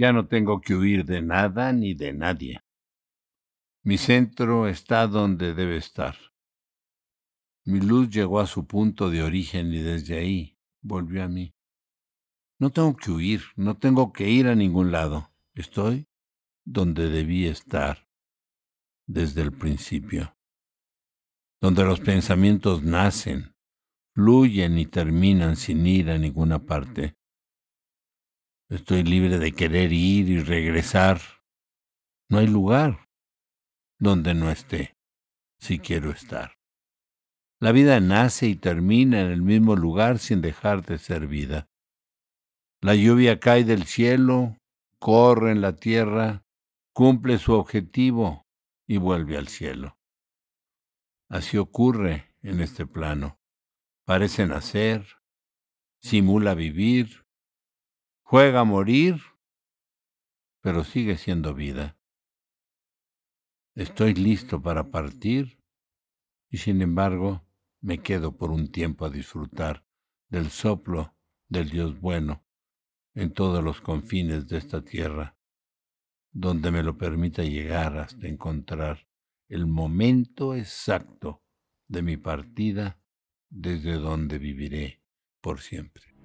Ya no tengo que huir de nada ni de nadie. Mi centro está donde debe estar. Mi luz llegó a su punto de origen y desde ahí volvió a mí. No tengo que huir, no tengo que ir a ningún lado. Estoy donde debí estar desde el principio, donde los pensamientos nacen, fluyen y terminan sin ir a ninguna parte. Estoy libre de querer ir y regresar. No hay lugar donde no esté, si quiero estar. La vida nace y termina en el mismo lugar sin dejar de ser vida. La lluvia cae del cielo, corre en la tierra, cumple su objetivo y vuelve al cielo. Así ocurre en este plano. Parece nacer, simula vivir, juega a morir, pero sigue siendo vida. Estoy listo para partir y sin embargo me quedo por un tiempo a disfrutar del soplo del Dios bueno en todos los confines de esta tierra, donde me lo permita llegar hasta encontrar el momento exacto de mi partida desde donde viviré por siempre.